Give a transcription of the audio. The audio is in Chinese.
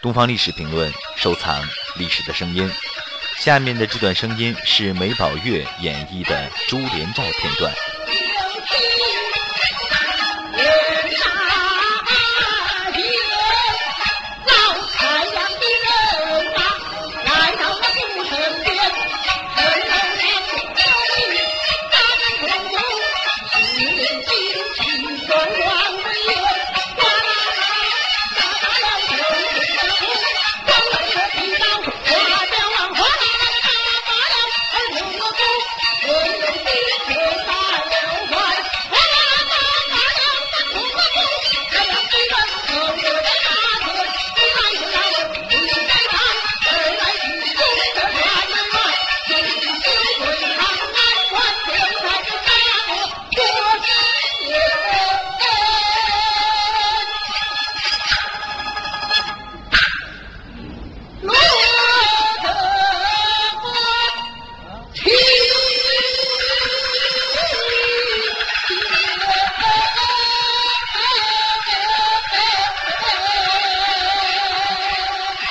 东方历史评论收藏历史的声音。下面的这段声音是梅宝月演绎的《珠帘寨》片段。good